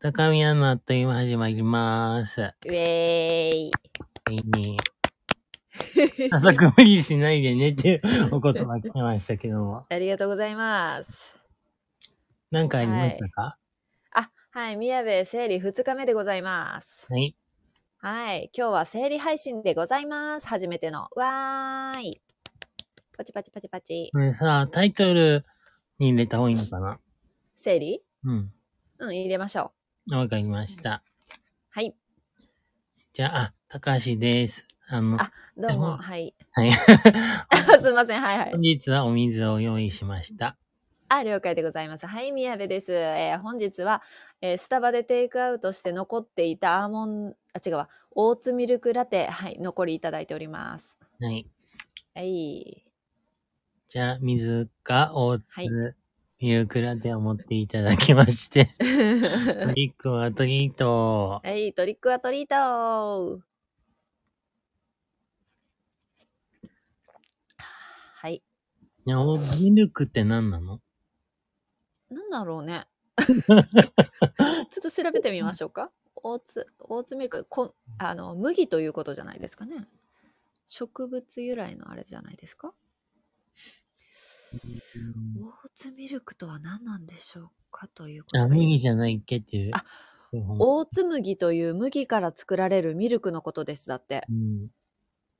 高宮のあっという間始まります。ウェーイ。はいね 早速無理しないでねっていうお言葉来ましたけども。ありがとうございます。何かありましたか？あ、はい、宮部生理2日目でございます。はい。はい、今日は生理配信でございます。初めての。わーい。パチパチパチパチ。これさ、タイトルに入れた方がいいのかな？生理？うん。うん、入れましょう。わかりました。はい。じゃあ、あ、高橋です。あの、あどうも、うんはい。はい。すいません、はいはい本。日はお水を用意しました。あ、了解でございます。はい、宮部です。えー本日は、えースタバでテイクアウトして残っていたアーモン、あ、違うわ、オーツミルクラテ、はい、残りいただいております。はい。はい。じゃあ、水か大はい津ミルクラテを持っていただきまして、トリックはトリート。はい、トリックはトリートはい。ね、オーツミルクって何なの？なんだろうね。ちょっと調べてみましょうか。オーツ、オーツミルク、こあの、麦ということじゃないですかね。植物由来のあれじゃないですか？オーツミルクとは何なんでしょうかということあ、が麦じゃないっけっていう。あうんオーツ麦という麦から作られるミルクのことです。だって。うん。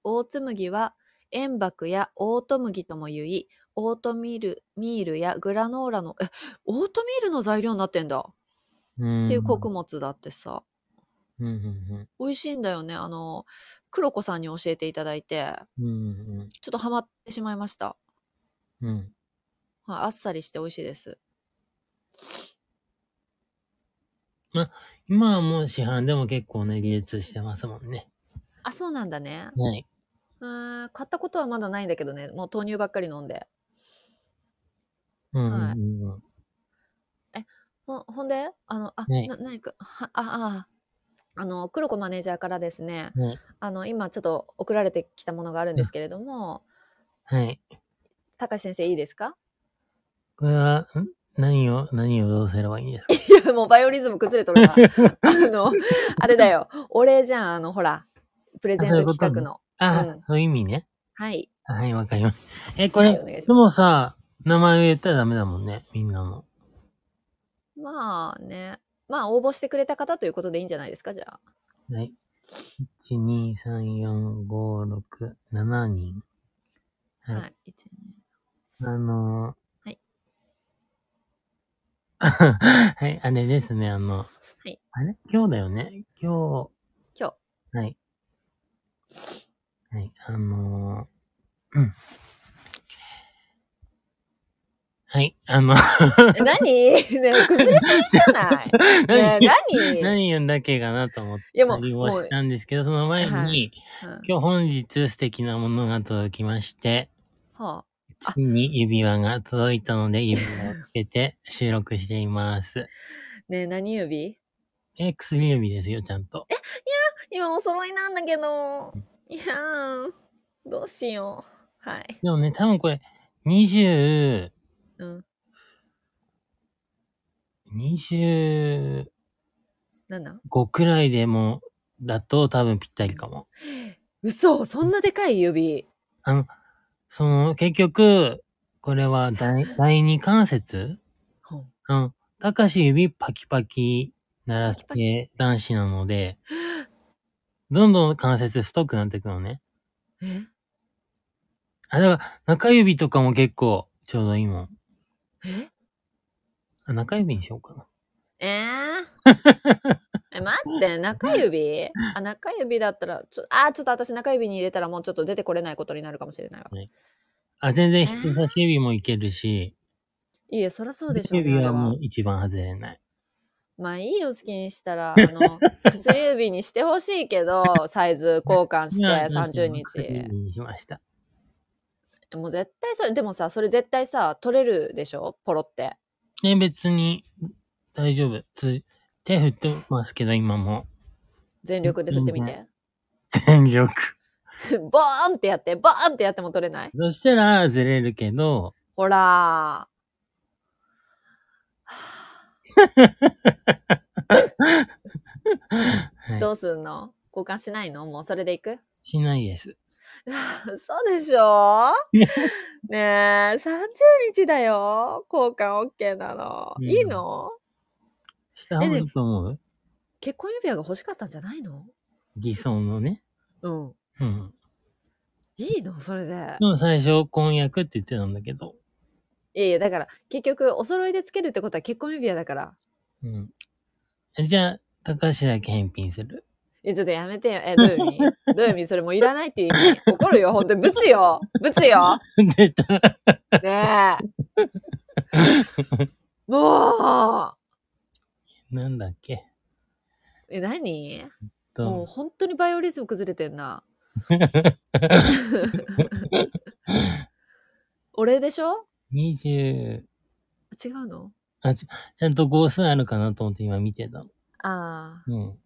オーツ麦は塩麦やオート麦とも言い、オートミール、ミールやグラノーラの、え、オートミールの材料になってんだ。うん。っていう穀物だってさ。うんうん美味しいんだよね。あの、黒子さんに教えていただいて、うん。うんちょっとハマってしまいました。うん。あっさりして美味しいです。今はもう市販でも結構ね、流通してますもんね。あ、そうなんだね。はい。うーん買ったことはまだないんだけどね。もう豆乳ばっかり飲んで。うんうんはいうんうん。ほほんで、あの、あ、はいな、何か、は、あ、あ、あの、黒子マネージャーからですね、はい。あの、今ちょっと送られてきたものがあるんですけれども、はい。高橋先生いいですか？これは、ん？何を、何をどうすればいいんですか？いや、もうバイオリズム崩れとるな。あの、あれだよ。お礼じゃん、あの、ほら、プレゼント企画の。あ、うんそういう意味ね。はい。はい、わかります。え、これ、はいお願いしますでもさ、名前を言ったらダメだもんね、みんなの。まあね。まあ、応募してくれた方ということでいいんじゃないですか、じゃあ。はい。1、2、3、4、5、6、7人。はい。はい。一あのー、はい。はい、あれですね、あの、はい。あれ？今日だよね？今今日。はい。はい、あのー、うん。はい、あの、日。え、何？ねえ崩れすぎじゃない？ねえ、何？何言うんだっけかなと思っていやもうりもしたんですけど、その前に、はいうん今日本日素敵なものが届きまして、はあ、あついに指輪が届いたので、指輪をつけて 収録しています。ねえ、何指？え、薬指ですよ、ちゃんと。今お揃いなんだけど。いやー、どうしよう。はい。でもね、多分これ、20、うん。25なんなんくらいでも、だと多分ぴったりかも。嘘そんなでかい指。あの、その、結局、これは第第二関節？うん。たかし指パキパキ鳴らすパキ系男子なので、どんどん関節太くなっていくのね。え？あ、だから、中指とかも結構ちょうどいいもん。え？あ中指にしようかな。えー、え、待って、中指？あ、中指だったら、ちょ、あー、ちょっと私中指に入れたらもうちょっと出てこれないことになるかもしれないわ。あ、全然人差し指もいけるし、いいえ、そりゃそうでしょうね、指ははもう。一番外れない。まあいいよ、好きにしたら、あの、薬指にしてほしいけど、サイズ交換してまあ30中指日。にしました。もう絶対それ、でもさ、それ絶対さ、取れるでしょ？ポロって。え、別に大丈夫。つ手振ってますけど、今も。全力で振ってみて。全力。ボーンってやって、ボーンってやっても取れないそしたらずれるけど、ほらー。すんの？交換しないの？もうそれでいく？しないです。そうでしょ？ねえ、30日だよ。交換 OK なの。うんいいの？した方がいいと思う？結婚指輪が欲しかったんじゃないの？偽装のね。うん。うん。いいの？それでで。も最初婚約って言ってたんだけど。いやいや、だから、結局、お揃いでつけるってことは結婚指輪だから。うん。えじゃあ、高橋だけ返品する？え、ちょっとやめてよ。え、どういう意味？どういう意味？それもういらないっていう意味。怒るよ、本当に。ブツよ。ブツよ。出た。ねえ。もう。なんだっけ？え、何？もうと、本当にバイオリズム崩れてんな。俺でしょ？20、違うの？あち、ちゃんと号数あるかなと思って今見てたの。あうん。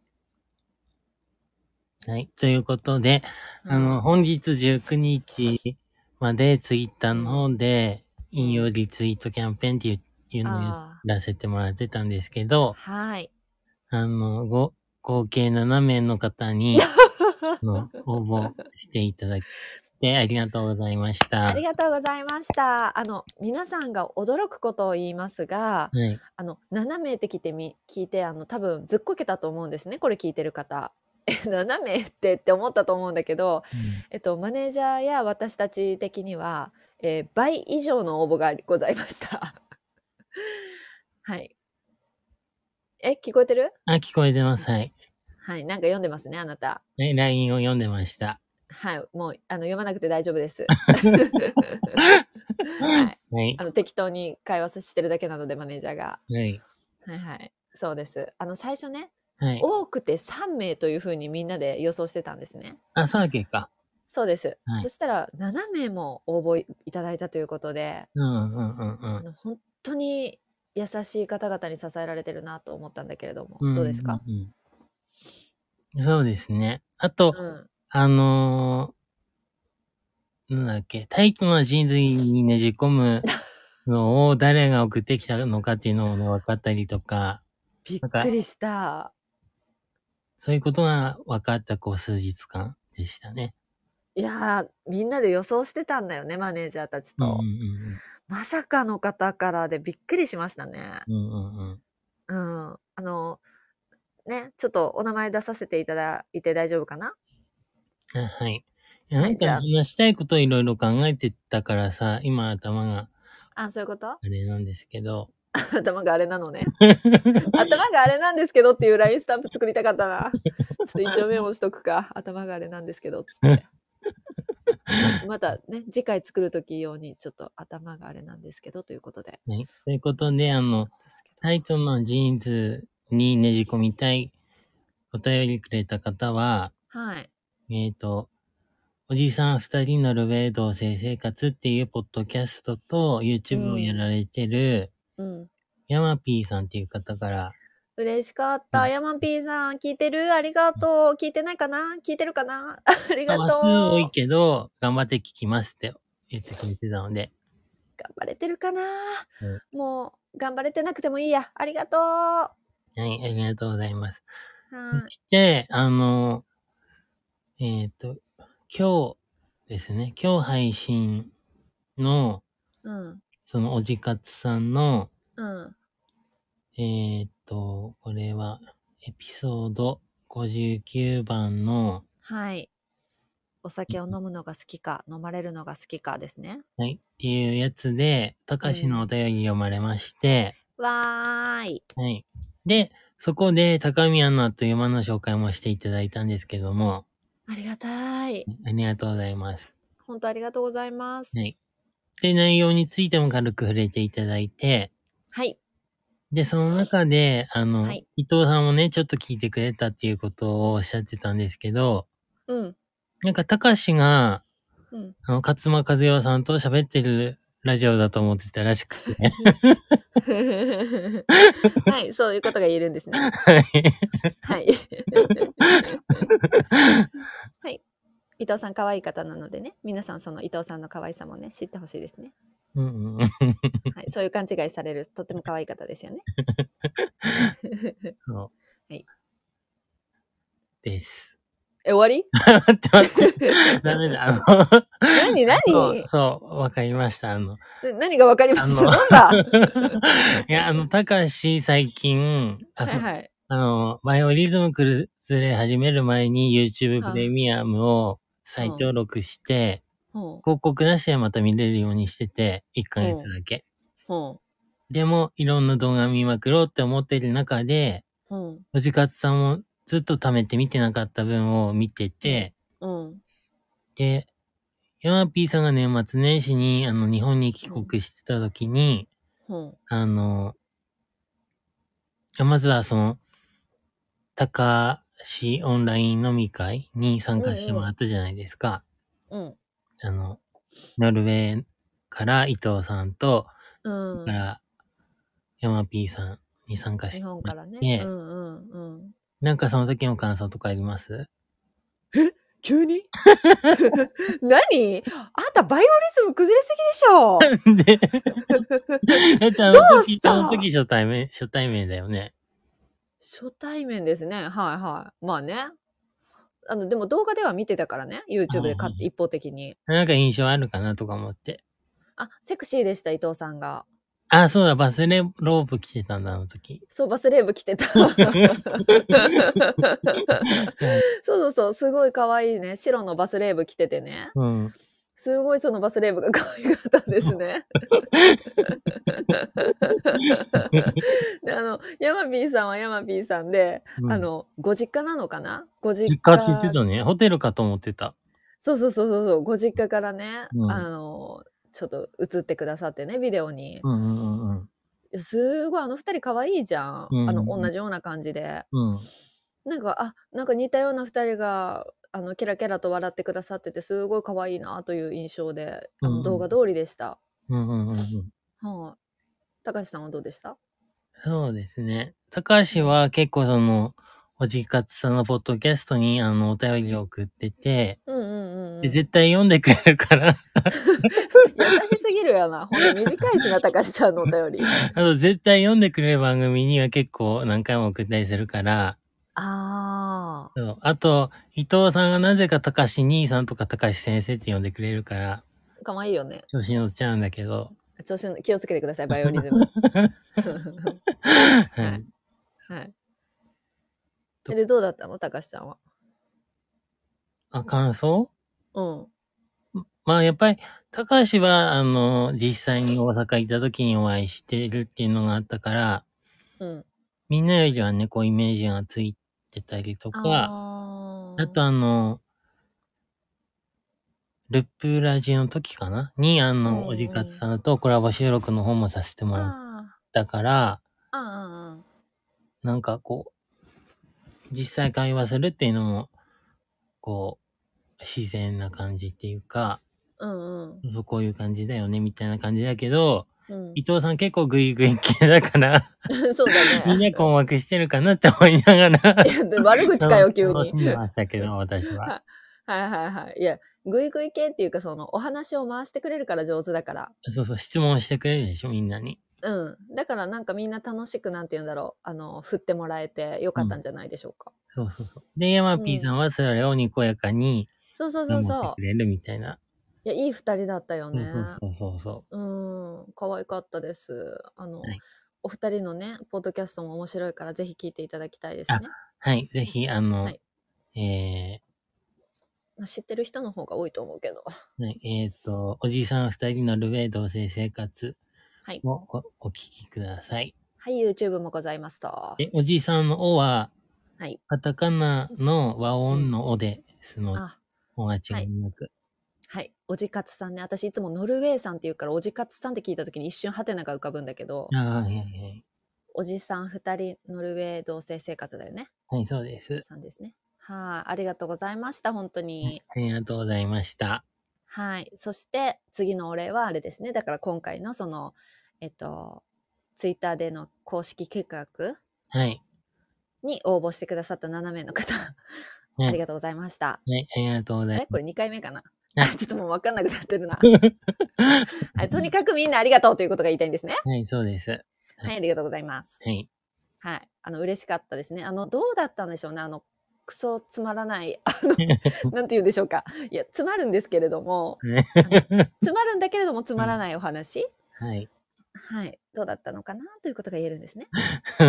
はい。ということで、あ。あの、本日19日までツイッターの方で、引用リツイートキャンペーンっていういうのをやあらせてもらってたんですけど、はい。あの、ご、合計7名の方に、あの応募していただき、てありがとうございました。ありがとうございました。あの、皆さんが驚くことを言いますが、はい。あの、7名って聞いてみ、聞いて、あの、多分ずっこけたと思うんですね。これ聞いてる方。え、7名ってって思ったと思うんだけど、えっと、マネージャーや私たち的には、えー倍以上の応募がございました。はい。え、聞こえてる？あ、聞こえてます。はい。はい。なんか読んでますね、あなた。ね LINE を読んでました。はい。もう、あの、読まなくて大丈夫です。はい。はいあ。の、適当に会話してるだけなので、マネージャーが。はい。はいはい。そうです。あの、最初ね、はい。多くて3名というふうにみんなで予想してたんですね。あ、そうだっけか。そうです。はいそしたら、7名も応募いただいたということで、うんうんうんうん。あの本当に優しい方々に支えられてるなと思ったんだけれども、んどうですか、うんうんそうですね。あと、うん、あのー、なんだっけ、タイトな人類にねじ込む のを誰が送ってきたのかっていうのもね、分かったりとか、びっくりした。そういうことが分かった、こう、数日間でしたね。いやー、みんなで予想してたんだよね、マネージャーたちと。うんうんまさかの方からでびっくりしましたね。うん。うんうんうん。うん。あの、ね、ちょっとお名前出させていただいて大丈夫かな？あはい。いやなんか話したいことをいろいろ考えてたからさ、今頭があ、そういうこと？あれなんですけど、頭があれなのね。頭があれなんですけどっていう LINE スタンプ作りたかったな。ちょっと一応メモしとくか。頭があれなんですけど、つって。またね、次回作るとき用にちょっと頭があれなんですけどということで。はい。ということで、あの、タイトなジーンズにねじ込みたいお便りくれた方は、はい。えっ、と、おじさん二人のルベー同性生活っていうポッドキャストと YouTube をやられてる、うん。ヤマピーさんっていう方から、嬉しかった。ヤマピーさん、聞いてる？ありがとう。聞いてないかな？聞いてるかな？ありがとう。多いけど、頑張って聞きますって言ってくれてたので、頑張れてるかな、うもう、頑張れてなくてもいいや。ありがとう。はい、ありがとうございます。はいそして、あの、えっ、と、今日ですね、今日配信の、うん。そのおじかつさんの、うん。えっ、と、これは、エピソード59番の、はい。お酒を飲むのが好きか、飲まれるのが好きかですね。はい、っていうやつで、たかしのお便り読まれまして、わーい。はい。で、そこで、高宮のあっという間の紹介もしていただいたんですけども、ありがたい。ありがとうございます。本当ありがとうございます。はい。で、内容についても軽く触れていただいて、はい。で、その中で、あの、はい伊藤さんもね、ちょっと聞いてくれたっていうことをおっしゃってたんですけど、うん。なんか、たかしが、うん。あの、勝間和代さんと喋ってるラジオだと思ってたらしくて、はい。そういうことが言えるんですね。はい。はい。はい。伊藤さん可愛い方なのでね、皆さんその伊藤さんの可愛さもね、知ってほしいですね。うんうんうんはい。そういう勘違いされる、とっても可愛い方ですよね。そう。はい。です。え、終わり？待って待って。ダメだ。あの、何何？そう、わかりました。あの、な何がわかりましたあのどうしたいや、あの、たかし最近、あ、はいはい。あの、バイオリズム崩れ始める前に YouTube プレミアムを再登録して、ほ広告なしでまた見れるようにしてて、1ヶ月だけ。でも、いろんな動画見まくろうって思ってる中で、おじかつさんもずっと貯めて見てなかった分を見てて。で、ヤマピーさんが年末年始に、あの、日本に帰国してた時に、ほあの、まずはその、高しオンライン飲み会に参加してもらったじゃないですか。う、うん。あの、ノルウェーから伊藤さんと、うんか。ら、ヤマピーさんに参加して日本からね。て、うんうんうん。なんかその時の感想とかあります？急に？何？あんたバイオリズム崩れすぎでしょで、だってあのどう時、した？あの時初対面、初対面だよね。初対面ですね。はいはい。まあね。あの、でも動画では見てたからね。YouTube で買って一方的に。なんか印象あるかなとか思って。あ、セクシーでした、伊藤さんが。あ、そうだ、バスレロープ着てたんだ、あの時。そう、バスレーブ着てた。そうそうそう、すごい可愛いね。白のバスレーブ着ててね。うん。すごいそのバスレーブが可愛かったですね。で、あの、ヤマピーさんはヤマピーさんで、うんあの、ご実家なのかな？ご実家。実家って言ってたね。ホテルかと思ってた。そうそうそうそうそう、ご実家からね、うんあの、ちょっと映ってくださってね、ビデオに。うんうんうんうん。すごい、あの二人可愛いじゃん。うんあの、同じような感じで。うん。なんか、あ、なんか似たような二人が、あの、キラキラと笑ってくださってて、すごい可愛いなという印象で、あうんの、動画通りでした。うんうんうんうん。はい。高橋さんはどうでした？そうですね。高橋は結構その、おじかつさんのポッドキャストにあの、お便りを送ってて、うんうんうん、うん。で絶対読んでくれるから、優しすぎるよな。ほんと短いしな、高橋ちゃんのお便り。あと絶対読んでくれる番組には結構何回も送ったりするから、ああ。そうあと、伊藤さんがなぜか高橋兄さんとか高橋先生って呼んでくれるから、かわいいよね。調子に乗っちゃうんだけど、調子の気をつけてください、バイオリズム。はい。はい。とで、どうだったの？高橋ちゃんは。あ、感想？うん。まあやっぱり、高橋は、あの、実際に大阪行った時にお会いしてるっていうのがあったから、うん。みんなよりはね、こうイメージがついてたりとか、あとあの、ルップラジの時かな？に、あうんの、おじかつさんとコラボ収録の方もさせてもらっあたから、なんかこう、実際会話するっていうのも、こう、自然な感じっていうか、あ。うんうん。そうこういう感じだよね、みたいな感じだけど、うん伊藤さん結構グイグイ系だから、そうだみんね。な困惑してるかなって思いながら、悪口かよ、急に。楽しんでましたけど、私は。はいはいはい。いや、グイグイ系っていうか、その、お話を回してくれるから上手だから。そうそう、質問してくれるでしょ、みんなに。うん。だからなんかみんな楽しく、なんて言うんだろう。あの、振ってもらえてよかったんじゃないでしょうか。そうそうそう。で、ヤマピーさんはそれをにこやかにそうそうそう守そうく。れるみたいな。いや、いい二人だったよね。そうそうそうそうん。可愛かったです。あの、はいお二人のね、ポッドキャストも面白いから、ぜひ聞いていただきたいですね。う。はい、ぜひ、あの、はいえまあ、知ってる人の方が多いと思うけど。ー、はいえっ、と、おじいさん二人のルウェー同棲生活はい。をおお聞きください。はい、YouTube もございますと。で、おじいさんのおは、はい。カタカナの和音のおですの、あ、おが違いなく。はい。おじかつさんね。私いつもノルウェーさんって言うから、おじかつさんって聞いた時に一瞬ハテナが浮かぶんだけど、ああ、はいはいはい。おじさん二人ノルウェー同棲生活だよね。はい、そうです。さんですね。はい。ありがとうございました。本当に。ありがとうございました。はい。そして、次のお礼はあれですね。だから今回のその、えっと、ツイッターでの公式企画はい。に応募してくださった7名の方、はいありがとうございました。はい、ありがとうございあれ？これ2回目かな？あ ちょっともう分かんなくなってるな。ま はい、とにかくみんなありがとうということが言いたいんですね。す。はい、そうです。はい、ありがとうございます。はい。はい。あの、嬉しかったですね。あの、どうだったんでしょうね。あの、クソつまらない、あの、なんて言うんでしょうか。いや、つまるんですけれども、ねつまるんだけれどもつまらないお話、はい。はい。どうだったのかなということが言えるんですね。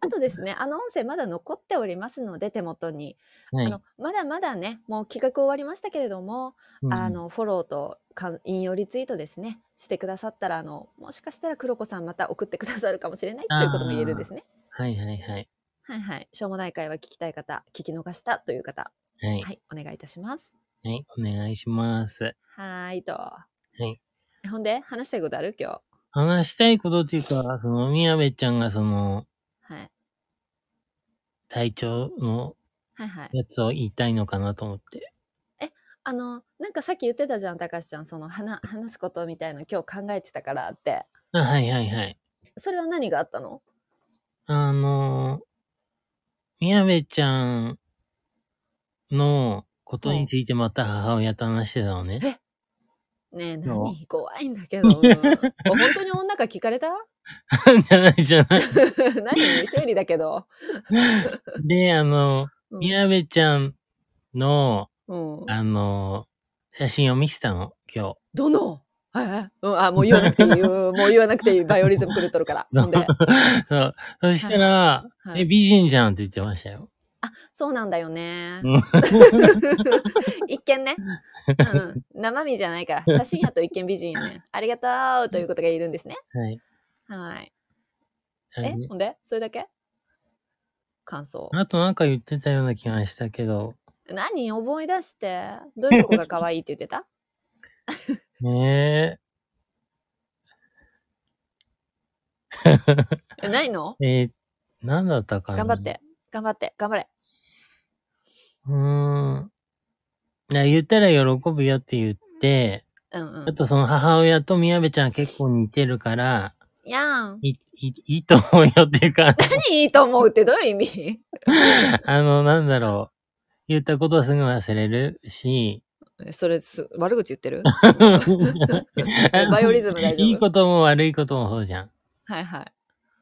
あとですね、あの音声まだ残っておりますので、手元に。はい。あの、まだまだね、もう企画終わりましたけれども、うんあ、の、フォローとか引用リツイートですね、してくださったら、あの、もしかしたら黒子さんまた送ってくださるかもしれないということも言えるんですね。はいはいはい。はいはい。しょうもない会話聞きたい方、聞き逃したという方、はい。はい、お願いいたします。はい。お願いします。はーいと。はい。ほんで、話したいことある？今日。話したいことっていうか、その、宮部ちゃんがその、はい。体調のはいはい。やつを言いたいのかなと思って。あの、なんかさっき言ってたじゃん、たかしちゃん。その、話、話すことみたいの今日考えてたからって。あ、はいはいはい。それは何があったの？あの、宮部ちゃんのことについてまた母親と話してたのね。ねえ、何？怖いんだけど。うん本当に女か聞かれた？じゃないじゃない。何？生理だけど。で、あの、うん宮部ちゃんの、うん。あの、写真を見せたの、今日。どの？はい、うん、あ、もう言わなくていい。うんもう言わなくていい。バイオリズム狂っとるから。そんで。そう。そしたら、はいえ、美人じゃんって言ってましたよ。あ、そうなんだよねうん。一見ね。うん。生身じゃないから。写真やと一見美人やね。ありがとうということが言えるんですね。はい。はい。えほんで？それだけ？感想。あとなんか言ってたような気がしたけど、何？思い出して。どういうとこが可愛いって言ってた？ねえないの？え。えー、なんだったかな頑張っ。て。頑張って。頑張れ。うーん。いや、言ったら喜ぶよって言って、うんうんあ。とその母親と宮部ちゃん結構似てるから、やん。い、い、いいと思うよっていうか、何いいと思うってどういう意味？あの、なんだろう。言ったことすぐ忘れるし、えそれす、悪口言ってる？バイオリズム大丈夫？いいことも悪いこともそうじゃん。はいはい。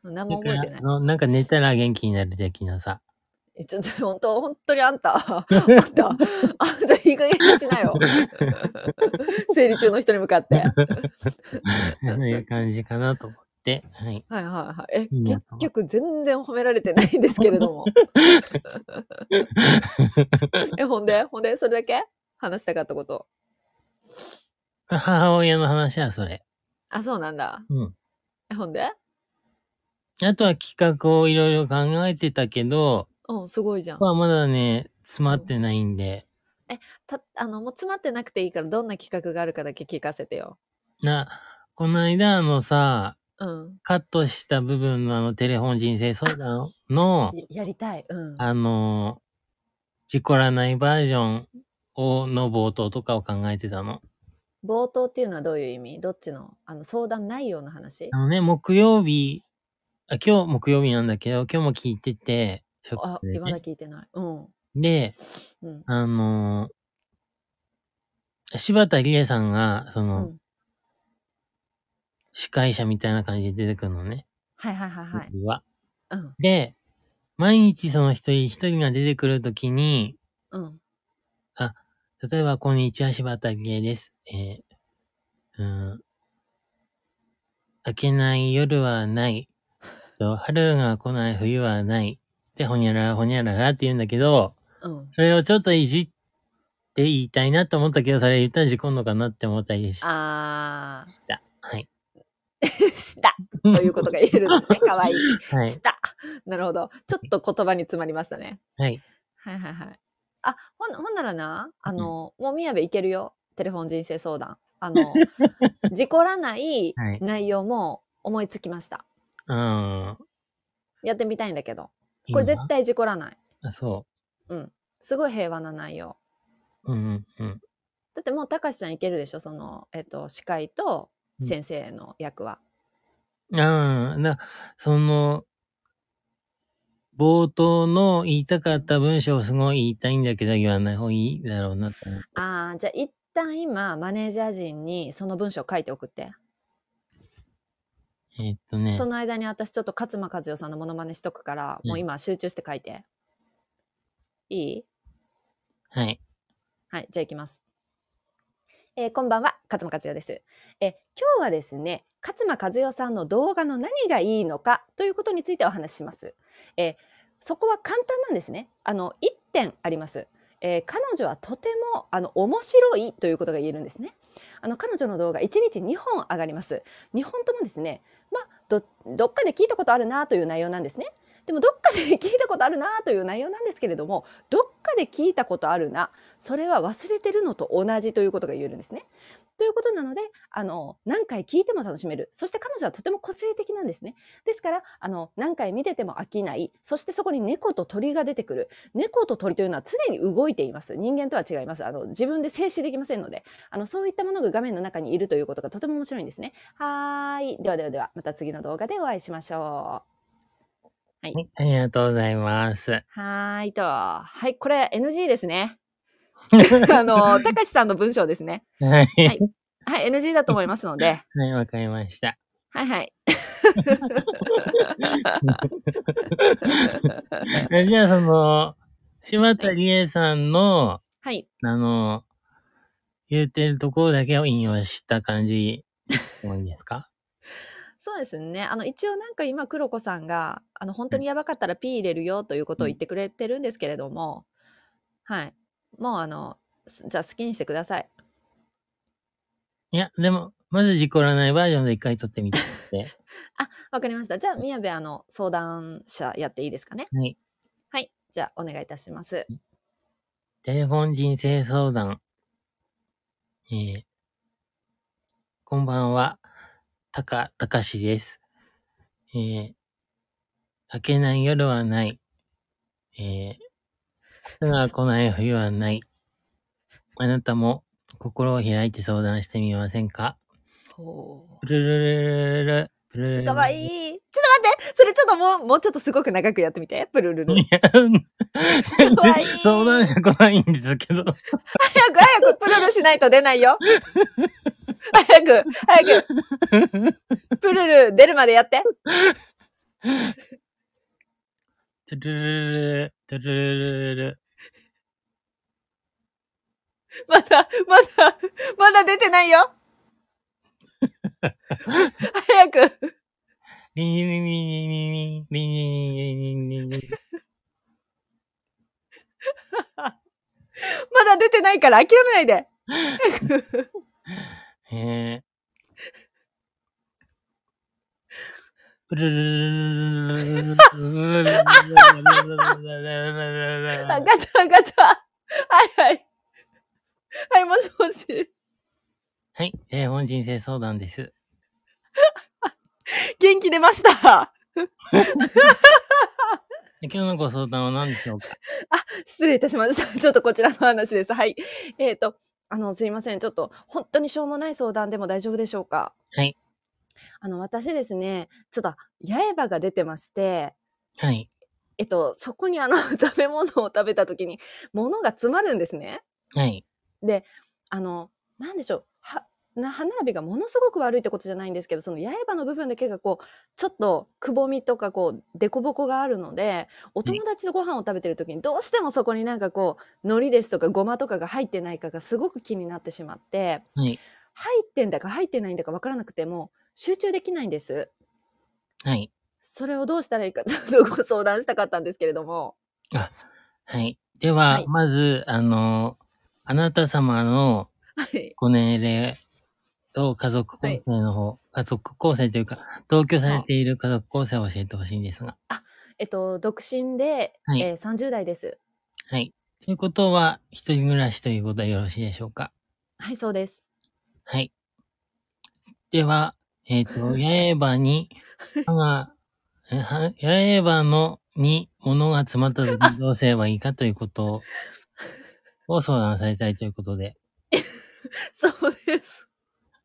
何も覚えてないなんか寝たら元気になる的なさ。えちょっと本当、本当にあんた、あんた、あんたいい加減にしなよ。生理中の人に向かって。はいそういう感じかなと思って。はい。はいはい。え、結局全然褒められてないんですけれども。え、ほんでほんでそれだけ？話したかったこと。母親の話はそれ。あ、そうなんだ。うん。え、ほんで？あとは企画をいろいろ考えてたけど、うん、すごいじゃん。まあまだね、詰まってないんで、た、あの、もう詰まってなくていいから、どんな企画があるかだけ聞かせてよ。な、この間あのさ、うん。カットした部分のあのテレフォン人生相談の、ややりたい。うん。あの、事故らないバージョンを、の冒頭とかを考えてたの。冒頭っていうのはどういう意味？どっちの？あの相談内容の話？あのね、木曜日、あ今日木曜日なんだけど、今日も聞いてて、ショッあ、クで今だね。聞いてない。うん。で、うん。あの柴田理恵さんが、そうの、ん。司会者みたいな感じで出てくるのね。はいはいはいはい。僕は。うん。で、毎日その一人一人が出てくるときに、うん。例えば、こんにちは、柴田理恵です。えー、うん、明けない夜はない。と春が来ない冬はない。で、ほにゃららほにゃららって言うんだけど、うん。それをちょっといじって言いたいなと思ったけど、それ言ったら事故んのかなって思ったりしあた。はい。ー、したということが言えるんですね。かわいい。はい。した。なるほど。ちょっと言葉に詰まりましたね。はい。はいはいはい。あ、ほん、ほんならな、あの、もう宮部いけるよ。テレフォン人生相談。あの、事故らないはい内容も思いつきました。うん。やってみたいんだけど。これ絶対事故らない。あ、そうん。すごい平和な内容。う。うんうんうん。だってもう、たかしちゃんいけるでしょ？その、えっと、司会と先生の役は。ああ、な、その、冒頭の言いたかった文章をすごい言いたいんだけど言わない方がいいだろうなと思って。ああ、じゃあ一旦今、マネージャー陣にその文章書いて送って。えーっとね。その間に私ちょっと勝間和代さんのモノマネしとくから、うんもう今集中して書いて。いい？はい。はい、じゃあ行きます。えーこんばんは、勝間和代です。えー今日はですね、勝間和代さんの動画の何がいいのかということについてお話しします。えーそこは簡単なんですね。あの、1点あります。えー彼女はとてもあの面白いということが言えるんですね。あの彼女の動画1日2本上がります。2本ともですね、まあどどっかで聞いたことあるなという内容なんですね。でもどっかで聞いたことあるなという内容なんですけれどもどっかで聞いたことあるなそれは忘れてるのと同じということが言えるんですね。ということなのであの何回聞いても楽しめるそして彼女はとても個性的なんですね。ですからあの何回見てても飽きないそしてそこに猫と鳥が出てくる猫と鳥というのは常に動いています人間とは違いますあの自分で静止できませんのであのそういったものが画面の中にいるということがとても面白いんですね。はーいではではではまた次の動画でお会いしましょう。はい、ありがとうございます。はーいと。はい、これ NG ですね。あの、たかしさんの文章ですね。はい。はいはい、NG だと思いますので。はい、わかりました。はいはい。え じゃあ、その、柴田理恵さんの、はい。あの、言ってるところだけを引用した感じでもいいですか？そうですね。あの、一応なんか今、黒子さんが、あの、本当にやばかったら P 入れるよということを言ってくれてるんですけれども、はい。もうあの、すじゃあ好きにしてください。いや、でも、まず事故らないバージョンで一回撮ってみて って。わかりました。じゃあ、宮部、あの、相談者やっていいですかね？はい。はい。じゃあ、お願いいたします。テレフォン人生相談。えー、こんばんは、たか、たかしです。えー、明けない夜はない。えー、夏が来ない冬はない。あなたも心を開いて相談してみませんか？ほプルルルルルル、プルルル。かわいい。ちょっと待ってそれちょっともう、もうちょっとすごく長くやってみて。プルルル。いや、かわいい相談者来ないんですけど。早く早くプルルしないと出ないよ。早く、早く。プルル出るまでやって。トゥルルルル、トゥルルルルル。まだ、まだ、まだ出てないよ。早く。リンリンリンリンリンリンリンリンリンリンリンリンまだ出てないから諦めないで。えあガチャガチャ。はいはい。はい、もしもし。はい、えー、本人生相談です。元気出ました。今日のご相談は何でしょうか？失礼いたしました。ちょっとこちらの話です。はい。えっ、と、あの、すいません。ちょっと、本当にしょうもない相談でも大丈夫でしょうか？はい。あの、私ですね、ちょっと、八重歯が出てまして、はい。えっと、そこにあの、食べ物を食べた時に、物が詰まるんですね。はい。で、あの、なんでしょう。は、な歯並びがものすごく悪いってことじゃないんですけど、その八重歯の部分だけがこう、ちょっとくぼみとかこう、凸凹があるので、お友達とご飯を食べてる時にどうしてもそこになんかこう、海苔ですとかごまとかが入ってないかがすごく気になってしまって、はい。入ってんだか入ってないんだかわからなくても、集中できないんです。はい。それをどうしたらいいか ちょっとご相談したかったんですけれども。はい。では、はいまず、あの、あなた様のはい。ご年齢と家族構成の方、家族構成というか、同居されている家族構成を教えてほしいんですが。えっと、独身で、はいえー30代です。はい。ということは、一人暮らしということはよろしいでしょうか？はい、そうです。はい。では、えっ、と、八重歯に、歯が、八重歯の、に物が詰まった時 どうすればいいかということを、を相談されたいということで。そうです。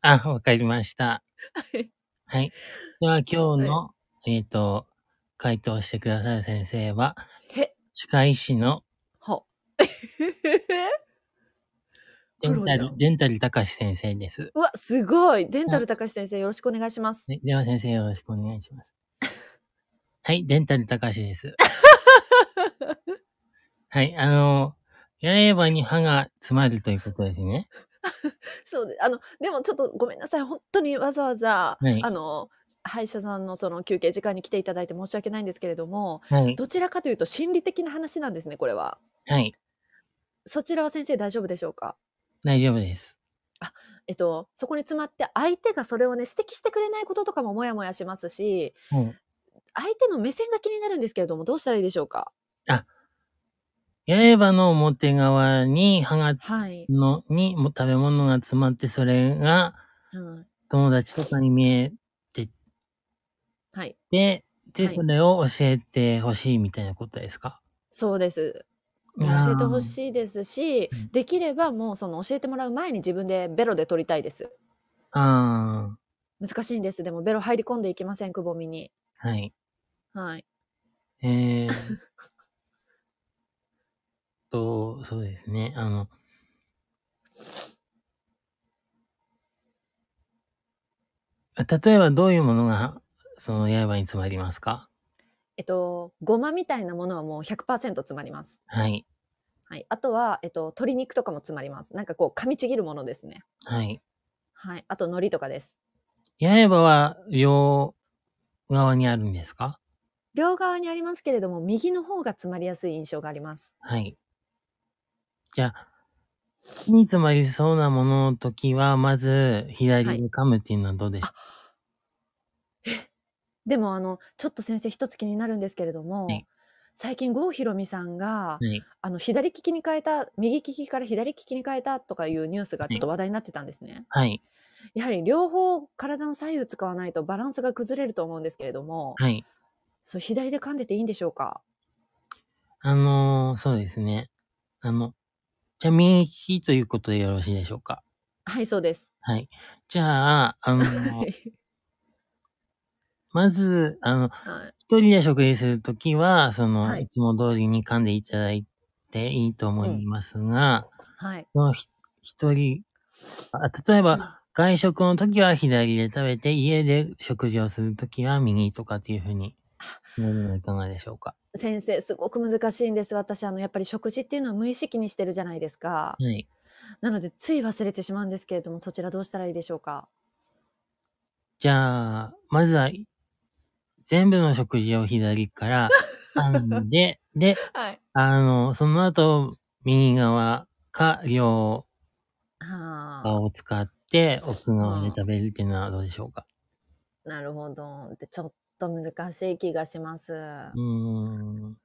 あ、わかりました。はい。はい。では、今日の、えっ、と、回答してくださる先生は、へ、歯科医師のほ。デンタルデンタル高志先生です。うわ、すごい。デンタル高志先生、よろしくお願いします。はいでは、先生よろしくお願いします。はい、デンタル高志です。はい、あの、刃に刃が詰まるということですね。そうで、あの、でもちょっとごめんなさい。本当にわざわざ、はいあの、歯医者さんのその休憩時間に来ていただいて申し訳ないんですけれども、はい。どちらかというと心理的な話なんですね、これは。はい。そちらは先生大丈夫でしょうか？大丈夫です。えっと、そこに詰まって相手がそれをね、指摘してくれないこととかもモヤモヤしますし、はい。相手の目線が気になるんですけれども、どうしたらいいでしょうか？刃の表側に刃が、はい。の、にも食べ物が詰まって、それがうん、友達とかに見えはい。て、で、はいそれを教えてほしいみたいなことですか？そうです。教えてほしいですしうん、できればもうその教えてもらう前に自分でベロで取りたいです。あ難しいんです。でもベロ入り込んでいきません、くぼみに。あ、はい。はい。えー、と、そうですね。あの、例えばどういうものが、その刃に詰まりますか？えっと、ごまみたいなものはもう100%詰まります。はい。はい。あとは、えっと、鶏肉とかも詰まります。なんかこう、噛みちぎるものですね。はい。はい。あと、海苔とかです。刃は両側にあるんですか？両側にありますけれども、右の方が詰まりやすい印象があります。はい。じゃあ、に詰まりそうなものの時は、まず左で噛むっていうのはどうでしょでも、あの、ちょっと先生一つ気になるんですけれども、はい最近、郷ひろみさんが、うはい。あの、左利きに変えた、右利きから左利きに変えたとかいうニュースがちょっと話題になってたんですね。はい。やはり両方体の左右使わないとバランスが崩れると思うんですけれども、はい。そう左で噛んでていいんでしょうか？あのーそうですね。あの、じゃあ、右利きということでよろしいでしょうか？はい、そうです。はい。じゃあ、あのーまず、あの、はい一人で食事するときは、その、はいい、つも通りに噛んでいただいていいと思いますが、はい。そのひ一人、あ例えば、外食の時は左で食べて、家で食事をするときは右とかっていうふうに、いかがでしょうか？先生、すごく難しいんです。私、あの、やっぱり食事っていうのは無意識にしてるじゃないですか。はい。なので、つい忘れてしまうんですけれども、そちらどうしたらいいでしょうか？じゃあ、まずは、全部の食事を左から噛んで、で、はい。あの、その後、右側か両はあ、側を使って、奥側で食べるっていうのはどうでしょうか？なるほど。でちょっと難しい気がします。うーん。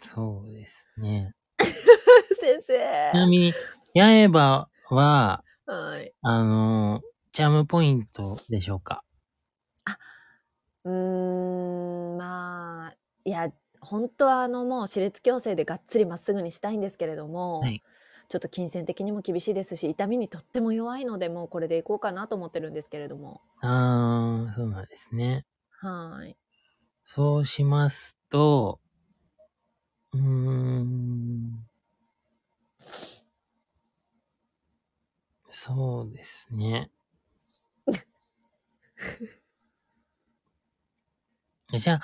そうですね。先生。ちなみに、刃は、はい。あの、チャームポイントでしょうか？うーん、まあ、いや、本当はあのもう歯列矯正でがっつりまっすぐにしたいんですけれども、はいちょっと金銭的にも厳しいですし、痛みにとっても弱いので、もうこれでいこうかなと思ってるんですけれども。あー、そうなんですね。はい。そうしますと、うーん。そうですね。じゃあ、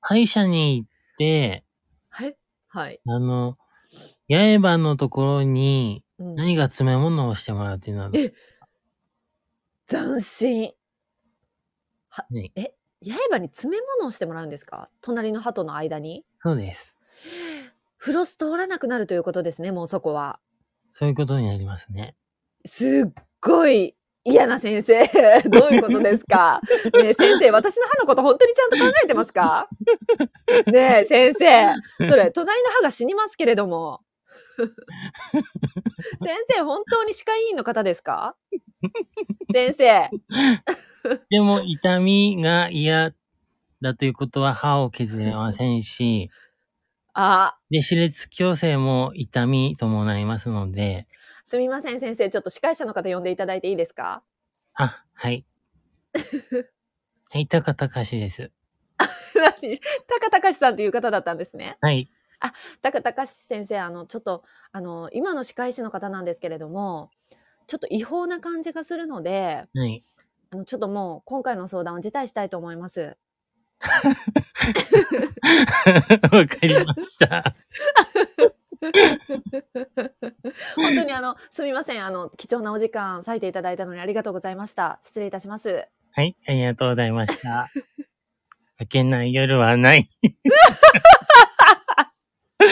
歯医者に行って、はい。はい。あの、刃のところにうん、何か詰め物をしてもらうっていうのはどう、え斬新。は、はいえ、刃に詰め物をしてもらうんですか？隣の歯との間に？そうです。フロス通らなくなるということですね、もうそこは。そういうことになりますね。すっごい嫌な先生。どういうことですか？ねえ先生、私の歯のこと本当にちゃんと考えてますか？ねえ先生、それ、隣の歯が死にますけれども。先生、本当に歯科医院の方ですか？先生。でも、痛みが嫌だということは歯を削れませんし、あ、で、歯列矯正も痛み伴いますので、すみません、先生。ちょっと司会者の方呼んでいただいていいですか？あ、はい。はい、高隆です。何？高隆さんっていう方だったんですね。はい。高隆先生、あの、ちょっと、あの、今の歯科医師の方なんですけれども、ちょっと違法な感じがするので、はい。あの、ちょっともう今回の相談を辞退したいと思います。わかりました。本当にあの、すみません。あの、貴重なお時間割いていただいたのにありがとうございました。失礼いたします。はい、ありがとうございました。明けない夜はない。開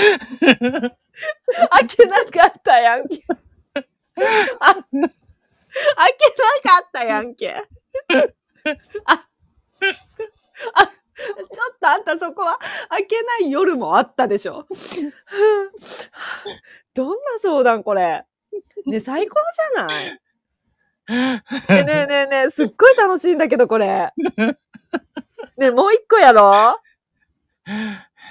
けなかったやんけ。あ、開けなかったやんけ。あ、あ、ちょっとあんたそこは開けない夜もあったでしょ。どんな相談これ。ね、最高じゃないねえねえねえすっごい楽しいんだけどこれ。ねえもう一個やろ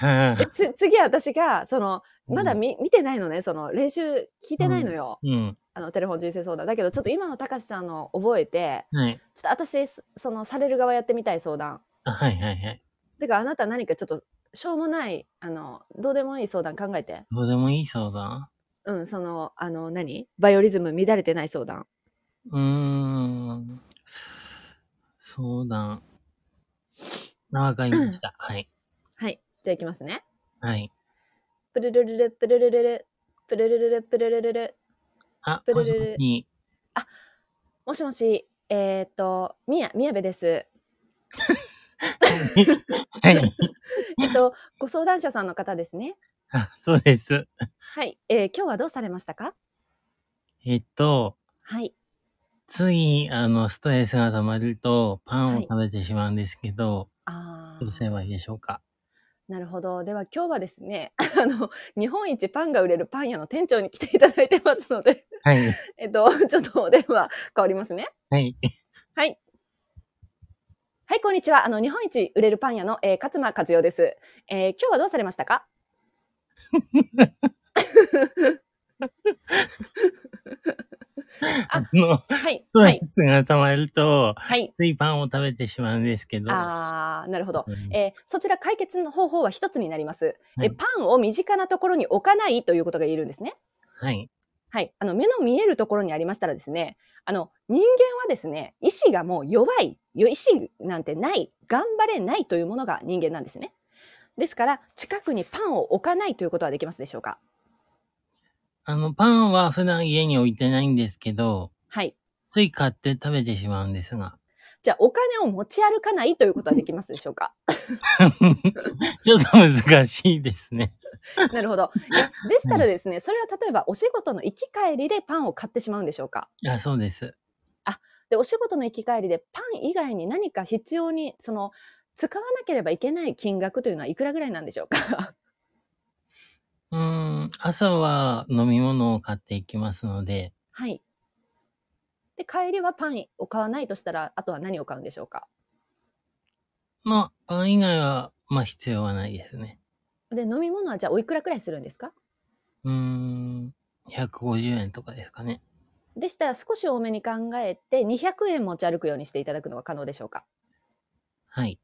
えつ次私が、その、まだ見見てないのね、その練習聞いてないのよ。うん。あの、テレフォン人生相談。だけど、ちょっと今のたかしちゃんの覚えて、はい。ちょっと私、そその、される側やってみたい相談。あはいはいはい。てか、あなた何かちょっと、しょうもない、あの、どうでもいい相談考えて。どうでもいい相談？うん、その、あの、何？バイオリズム乱れてない相談。うーん。相談。あ、わかりました。はい。はい。じゃあいきますね。はい。プルルルル、プルルルル、プルルルル、プルルルル。あ、プルルルもしもし。もしもし、えっ、と、みや、みやべです。はい。えっと、ご相談者さんの方ですね。あ、そうです。はい。えー今日はどうされましたか？えっと、はい。つい、あの、ストレスが溜まると、パンをはい食べてしまうんですけど、あどうすれあ。ばいいでしょうか？なるほど。では今日はですね、あの、日本一パンが売れるパン屋の店長に来ていただいてますので、はい。えっと、ちょっとお電話変わりますね。はい。はい。はい、こんにちは。あの、日本一売れるパン屋の、えー勝間和代です。えー今日はどうされましたか？あの、はいス。トレはい。スが溜まると、はい。ついパンを食べてしまうんですけど。あー、なるほど。うんえーそちら解決の方法は一つになります。はいえパンを身近なところに置かないということが言えるんですね。はい。はい。あの、目の見えるところにありましたらですね、あの、人間はですね、意志がもう弱い、よ意志なんてない、頑張れないというものが人間なんですね。ですから、近くにパンを置かないということはできますでしょうか？あの、パンは普段家に置いてないんですけど、はい。つい買って食べてしまうんですが。じゃあ、お金を持ち歩かないということはできますでしょうか？ちょっと難しいですね。なるほど。えでしたらですね、それは例えばお仕事の行き帰りでパンを買ってしまうんでしょうか？あ、そうです。で、お仕事の行き帰りでパン以外に何か必要に、その、使わなければいけない金額というのはいくらぐらいなんでしょうか？うーん、朝は飲み物を買っていきますので、はい。で、帰りはパンを買わないとしたら、あとは何を買うんでしょうか？まあ、パン以外は、まあ必要はないですね。で、飲み物はじゃあおいくらくらいするんですか？うーん、150円とかですかね。でしたら少し多めに考えて200円持ち歩くようにしていただくのは可能でしょうか？はい。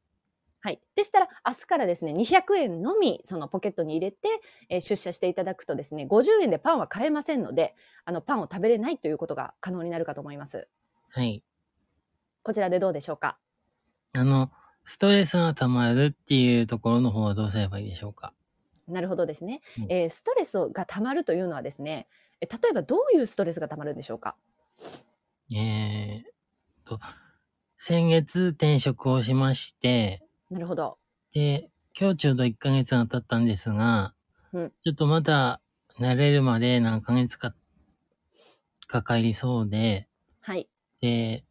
はい。でしたら明日からですね、200円のみそのポケットに入れて、えー出社していただくとですね、50円でパンは買えませんので、あのパンを食べれないということが可能になるかと思います。はい。こちらでどうでしょうか？あの、ストレスが溜まるっていうところの方はどうすればいいでしょうか？なるほどですね。うんえーストレスが溜まるというのはですね、え例えばどういうストレスが溜まるんでしょうか？えーっと、先月転職をしまして、なるほど。で、今日ちょうど1ヶ月が経ったんですが、うんちょっとまだ慣れるまで何ヶ月かかかりそうで、はい。で、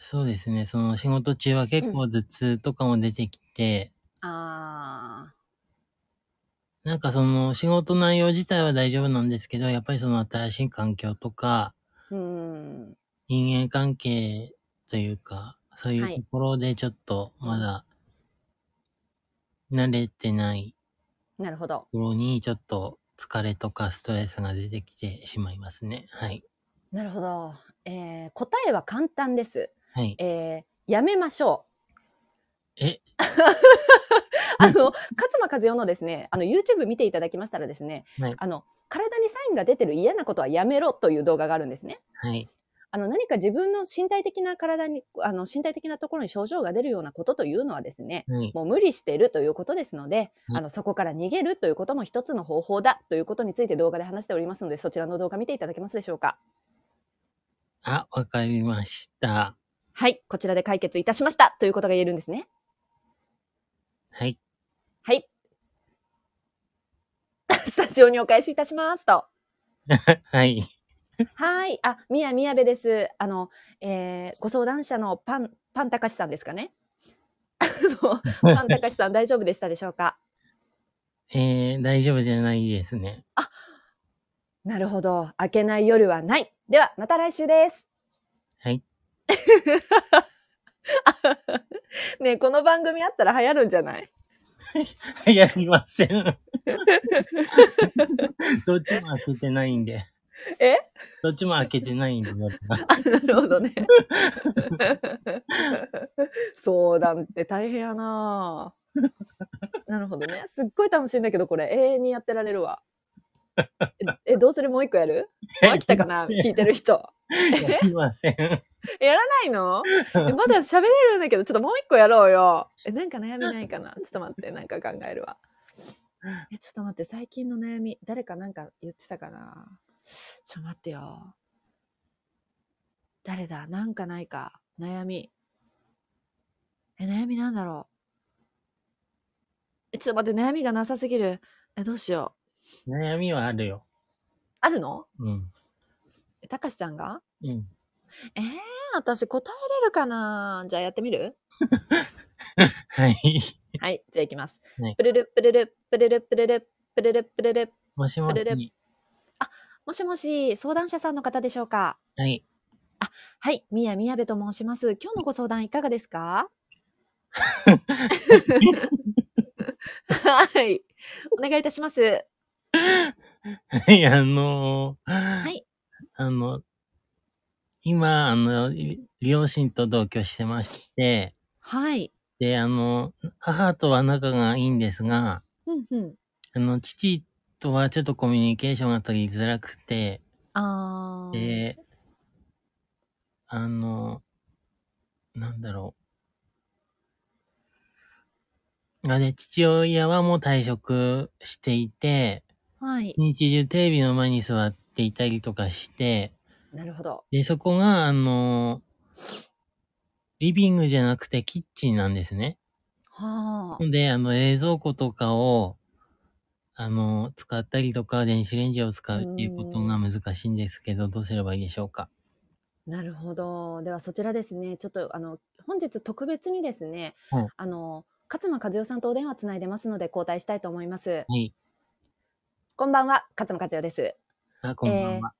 そうですね、その仕事中は結構頭痛とかも出てきて、あなんかその仕事内容自体は大丈夫なんですけど、やっぱりその新しい環境とか、ーうーん。人間関係というか、そういうはいところでちょっとまだ慣れてないなるほど。ところにちょっと疲れとかストレスが出てきてしまいますね。はい。なるほど。えー答えは簡単です。はい。えーやめましょう。え、あの、勝間和代のですね、あの、YouTube 見ていただきましたらですね、はいあの、体にサインが出てる嫌なことはやめろという動画があるんですね。はい。あの何か自分の身体的な体に、あの身体的なところに症状が出るようなことというのはですね、はい。もう無理しているということですので、うんあのそこから逃げるということも一つの方法だということについて動画で話しておりますので、そちらの動画見ていただけますでしょうか？あ、わかりました。はい、こちらで解決いたしましたということが言えるんですね。はい。はい。スタジオにお返しいたしますと。はい。はい。あ、宮宮部です。あの、えーご相談者のパン、パンたかしさんですかね。パンたかしさん大丈夫でしたでしょうか？えー、大丈夫じゃないですね。なるほど。明けない夜はない。では、また来週です。はい。ねえこの番組あったら流行るんじゃない？やりません。どっちも開けてないんで。え？どっちも開けてないんで、あ、なるほどね。相談って大変やなぁなるほどね。すっごい楽しいんだけど、これ永遠にやってられるわ。え、えどうする？もう一個やる？飽きたかな？聞いてる人。やりません。やらないの？えまだ喋れるんだけど、ちょっともう一個やろうよ。え、なんか悩みないかな？ちょっと待って、なんか考えるわ。え、ちょっと待って、最近の悩み、誰かなんか言ってたかな？ちょっと待ってよ。誰だ？なんかないか？悩み。え、悩みなんだろう？え、ちょっと待って、悩みがなさすぎる。え、どうしよう。悩みはあるよ。あるの？うん。えたかしちゃんが？うん。えー、私答えれるかな？じゃあやってみる？はい。はい、じゃあいきます。はいプルルプルルプルルプルルプルルプルルもしもし。もしもし、相談者さんの方でしょうか？はい。はい、宮宮部と申します。今日のご相談いかがですか？はい、お願いいたします。は い、あのー、はい。あの、今、あの、り両親と同居してまして、はい。で、あの、母とは仲がいいんですが、うんうん。あの、父とはちょっとコミュニケーションが取りづらくて、あー。で、あの、なんだろう。あれ、父親はもう退職していて、はい。日中テレビの前に座っていたりとかして、なるほど。で、そこが、あの、リビングじゃなくてキッチンなんですね。はあ。で、あの、冷蔵庫とかを、あの、使ったりとか、電子レンジを使うっていうことが難しいんですけど、どうすればいいでしょうか？なるほど。ではそちらですね、ちょっとあの本日特別にですね、はいあの勝間和代さんとお電話つないでますので交代したいと思います。はい。こんばんは、勝間和代です。あ、こんばんは。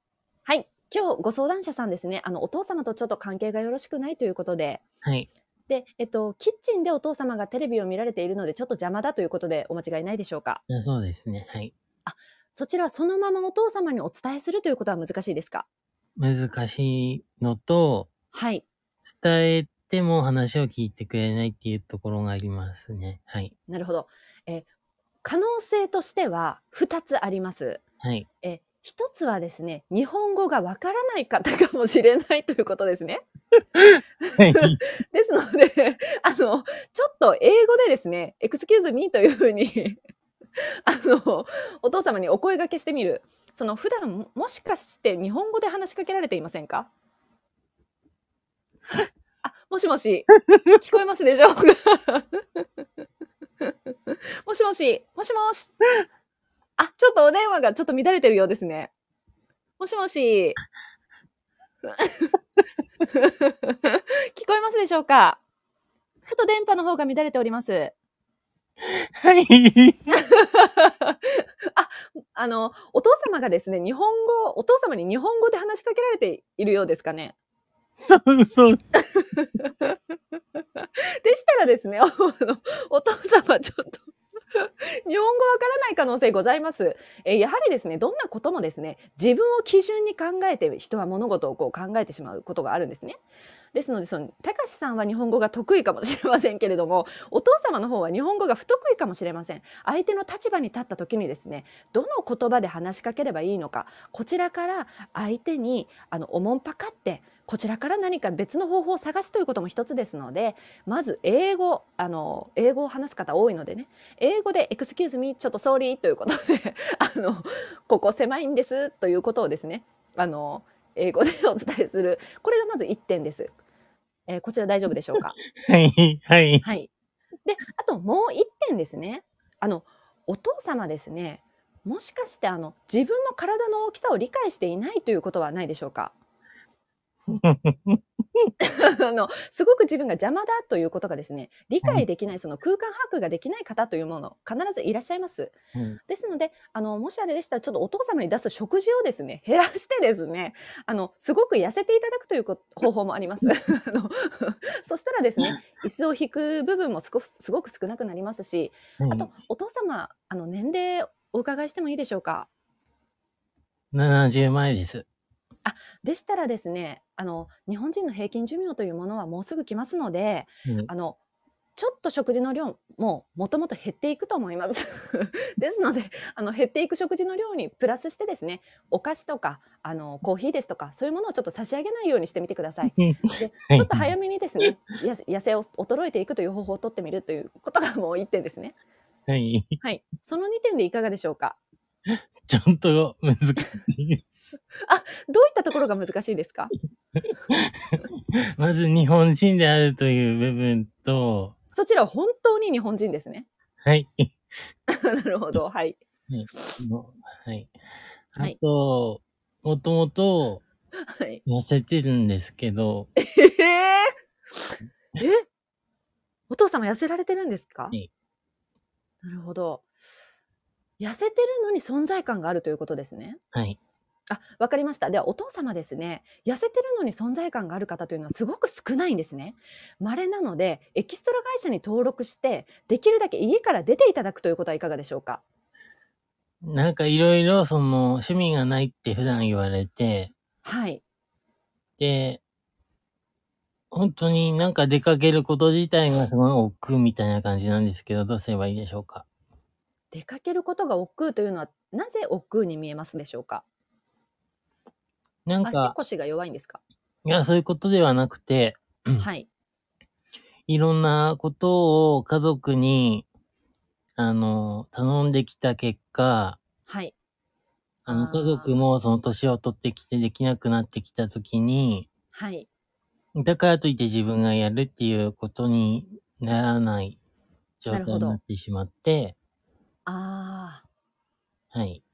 はい、今日ご相談者さんですね、あのお父様とちょっと関係がよろしくないということで、はい。で、えっとキッチンでお父様がテレビを見られているのでちょっと邪魔だということでお間違いないでしょうか？あそうですね。はい。そちらはそのままお父様にお伝えするということは難しいですか？難しいのと、はい、伝えても話を聞いてくれないっていうところがありますね。はい。なるほど。え可能性としては2つあります。はい。え一つはですね日本語がわからない方かもしれないということですね。はい。ですのであのちょっと英語でですね「excuse me」というふうに あのお父様にお声掛けしてみるその普段ももしかして日本語で話しかけられていませんか？あもしもし聞こえますでしょうか？もしもしもしもしあちょっとお電話がちょっと乱れてるようですねもしもし 聞こえますでしょうか？ちょっと電波の方が乱れております。はい。あの、お父様がですね、日本語、お父様に日本語で話しかけられているようですかね？そうそう。でしたらですね、あのお父様ちょっと 日本語わからない可能性ございます。えーやはりですね、どんなこともですね、自分を基準に考えて人は物事をこう考えてしまうことがあるんですね。ですので、その、たかしさんは日本語が得意かもしれませんけれども、お父様の方は日本語が不得意かもしれません。相手の立場に立った時にですね、どの言葉で話しかければいいのか、こちらから相手に、あの、おもんぱかって、こちらから何か別の方法を探すということも一つですのでまず英語あの英語を話す方多いのでね英語で「excuse me ちょっと sorry 」ということであのここ狭いんですということをですねあの英語でお伝えするこれがまず1点です。えーこちら大丈夫でしょうか？はい、はい。はい。で、あともう一点ですね。あの、お父様ですね。もしかして、あの、自分の体の大きさを理解していないということはないでしょうか？あの、すごく自分が邪魔だということがですね、理解できない、その空間把握ができない方というもの、必ずいらっしゃいます。うんですので、あの、もしあれでしたら、ちょっとお父様に出す食事をですね、減らしてですね、あの、すごく痩せていただくというこ方法もあります。そしたらですね、椅子を引く部分もすごすごく少なくなりますし、あと、お父様、あの、年齢お伺いしてもいいでしょうか？70前です。でしたらですね、あの、日本人の平均寿命というものはもうすぐ来ますので、うんあの、ちょっと食事の量ももともと減っていくと思います。ですので、あの、減っていく食事の量にプラスしてですね、お菓子とか、あの、コーヒーですとか、そういうものをちょっと差し上げないようにしてみてください。で、はいちょっと早めにですね、や痩せを衰えていくという方法をとってみるということがもう一点ですね。はい。はい。その2点でいかがでしょうか？ちょっと難しい。どういったところが難しいですか？まず日本人であるという部分と、そちらは本当に日本人ですね。はい。なるほど。はい。のはい。あはいと、もともとはい。痩せてるんですけど、えええ？お父様痩せられてるんですか？はいなるほど。痩せてるのに存在感があるということですね。はい。あ、わかりました。では、お父様ですね、痩せてるのに存在感がある方というのはすごく少ないんですね。稀なので、エキストラ会社に登録して、できるだけ家から出ていただくということはいかがでしょうか？なんかいろいろその趣味がないって普段言われて、はい。で、本当になんか出かけること自体がすごい億劫みたいな感じなんですけど、どうすればいいでしょうか？出かけることが億劫というのは、なぜ億劫に見えますでしょうか？足なんか、腰が弱いんですか？いや、そういうことではなくて、はい。いろんなことを家族に、あの、頼んできた結果、はい。あの、家族もその年を取ってきてできなくなってきたときに、はい。だからといって自分がやるっていうことにならない状態になってしまって、ああ、はい、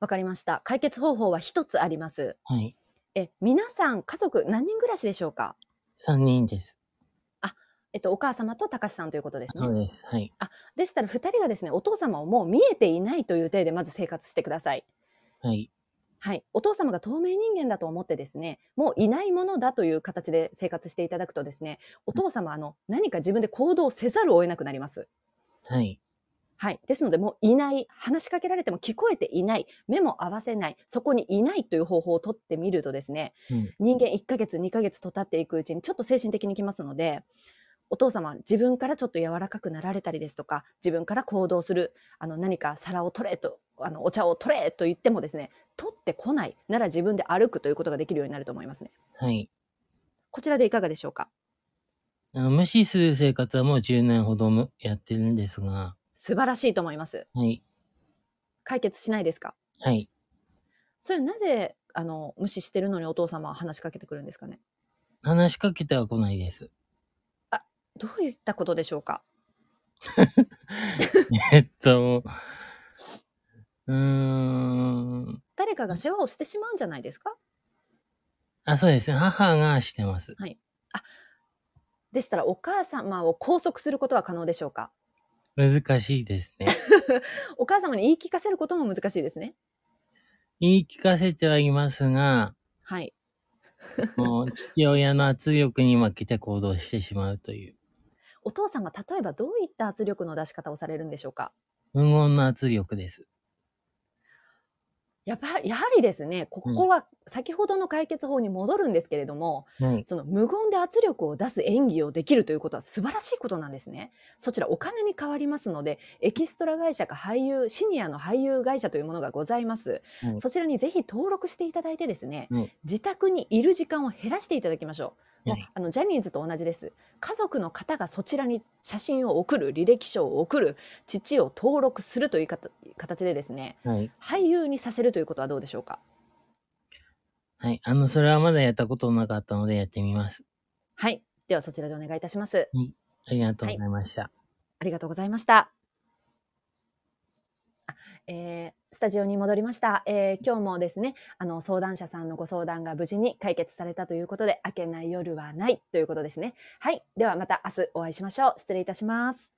わかりました。解決方法は一つあります。はい。え、皆さん、家族、何人暮らしでしょうか？3人です。えっと、お母様と高橋さんということですね。そうです。はい。でしたら、二人がですね、お父様をもう見えていないという体でまず生活してください。はい。はい。お父様が透明人間だと思ってですね、もういないものだという形で生活していただくとですね、お父様、あの、何か自分で行動せざるを得なくなります。はい。はい。ですので、もういない、話しかけられても聞こえていない、目も合わせない、そこにいないという方法をとってみるとですね、うん。人間1ヶ月、2ヶ月と経っていくうちにちょっと精神的にきますので、お父様、自分からちょっと柔らかくなられたりですとか、自分から行動する、あの何か皿を取れと、あのお茶を取れと言ってもですね、取ってこないなら自分で歩くということができるようになると思いますね。はい。こちらでいかがでしょうか？無視する生活はもう10年ほどむやってるんですが、素晴らしいと思います。はい。解決しないですか？はい。それなぜあの無視してるのにお父様は話しかけてくるんですかね？話しかけては来ないです。どういったことでしょうか？えっと、うーん。誰かが世話をしてしまうんじゃないですか？あ、そうですね。母がしてます。でしたらお母様を拘束することは可能でしょうか？難しいですね。お母様に言い聞かせることも難しいですね。言い聞かせてはいますが、はい。もう父親の圧力に負けて行動してしまうという。お父様、例えばどういった圧力の出し方をされるんでしょうか？無言の圧力です。やっぱり、やはりですね、ここは先ほどの解決法に戻るんですけれども、はい。その無言で圧力を出す演技をできるということは素晴らしいことなんですね。そちらお金に変わりますので、エキストラ会社か俳優、シニアの俳優会社というものがございます。はいそちらにぜひ登録していただいてですね、はい自宅にいる時間を減らしていただきましょう。もうはいあのジャニーズと同じです。家族の方がそちらに写真を送る、履歴書を送る、父を登録するという形でですね、はい。俳優にさせるということはどうでしょうか？はい。あの、それはまだやったことなかったのでやってみます。はい。ではそちらでお願いいたします。ありがとうございました。ありがとうございました。あえースタジオに戻りました、えー今日もですね、あの相談者さんのご相談が無事に解決されたということで、明けない夜はないということですね。はい。ではまた明日お会いしましょう。失礼いたします。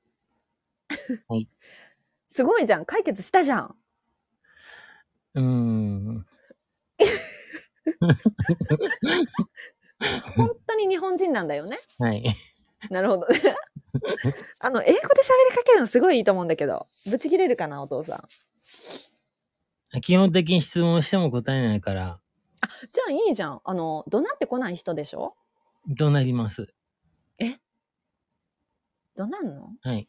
はい。すごいじゃん。解決したじゃん。うーん。本当に日本人なんだよね。はい。なるほど。あの、英語で喋りかけるのすごいいいと思うんだけど、ぶち切れるかな、お父さん。基本的に質問しても答えないから、じゃあいいじゃん。あの、怒鳴ってこない人でしょ？どうなります。怒鳴んの？はい。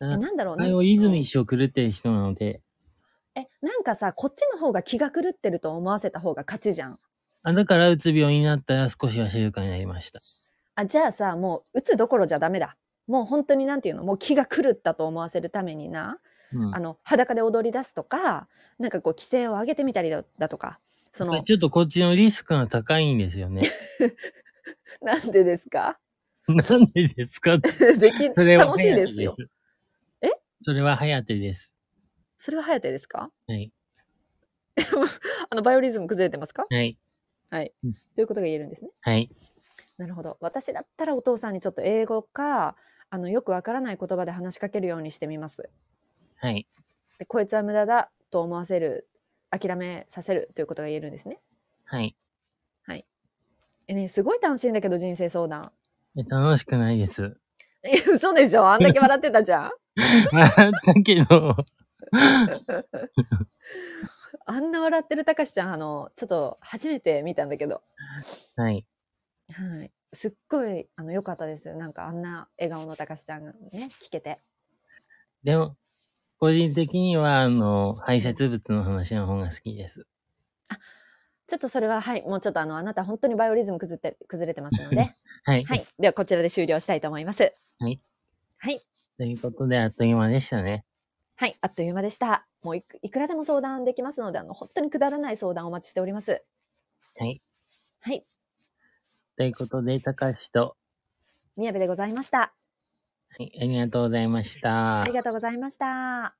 え、あなんだろうあれを泉うん一生狂ってる人なので、え、なんかさ、こっちの方が気が狂ってると思わせた方が勝ちじゃん。あだからうつ病になったら少しは静かになりました。あ、じゃあさ、もう、打つどころじゃダメだ。もう本当になんていうの、もう気が狂ったと思わせるためにな、うんあ。の、裸で踊り出すとか、なんかこう、規制を上げてみたりだだとか、その、ちょっとこっちのリスクが高いんですよね。なんでですか？なんでですか？でき、楽しいですよ。え？それは早手です。それは颯ですか？はい。あの、バイオリズム崩れてますか？はい。ということが言えるんですね？はい。なるほど。私だったらお父さんにちょっと英語か、あの、よくわからない言葉で話しかけるようにしてみます。はい。でこいつは無駄だと思わせる諦めさせるということが言えるんですね。はい。えねすごい楽しいんだけど人生相談。え楽しくないです。え嘘でしょ？あんだけ笑ってたじゃん。笑ったけど、あんな笑ってるたかしちゃんあのちょっと初めて見たんだけど、はい。はい、すっごいあの良かったです。なんかあんな笑顔のたかしちゃんがね聞けて。でも、個人的には、あの、排泄物の話の方が好きです。ちょっとそれははいもうちょっとあのあなた本当にバイオリズム崩って崩れてますので、はい。はいではこちらで終了したいと思います。はい。はい。ということで、あっという間でしたね。はい、あっという間でした。もういくいくらでも相談できますので、あの、本当にくだらない相談お待ちしております。はい。はい、ということで、高橋と、宮部でございました。はい、ありがとうございましたあり。がとうございました。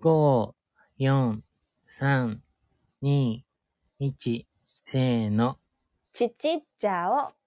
5、4、3、2、1、せーの。ちっちっちゃお。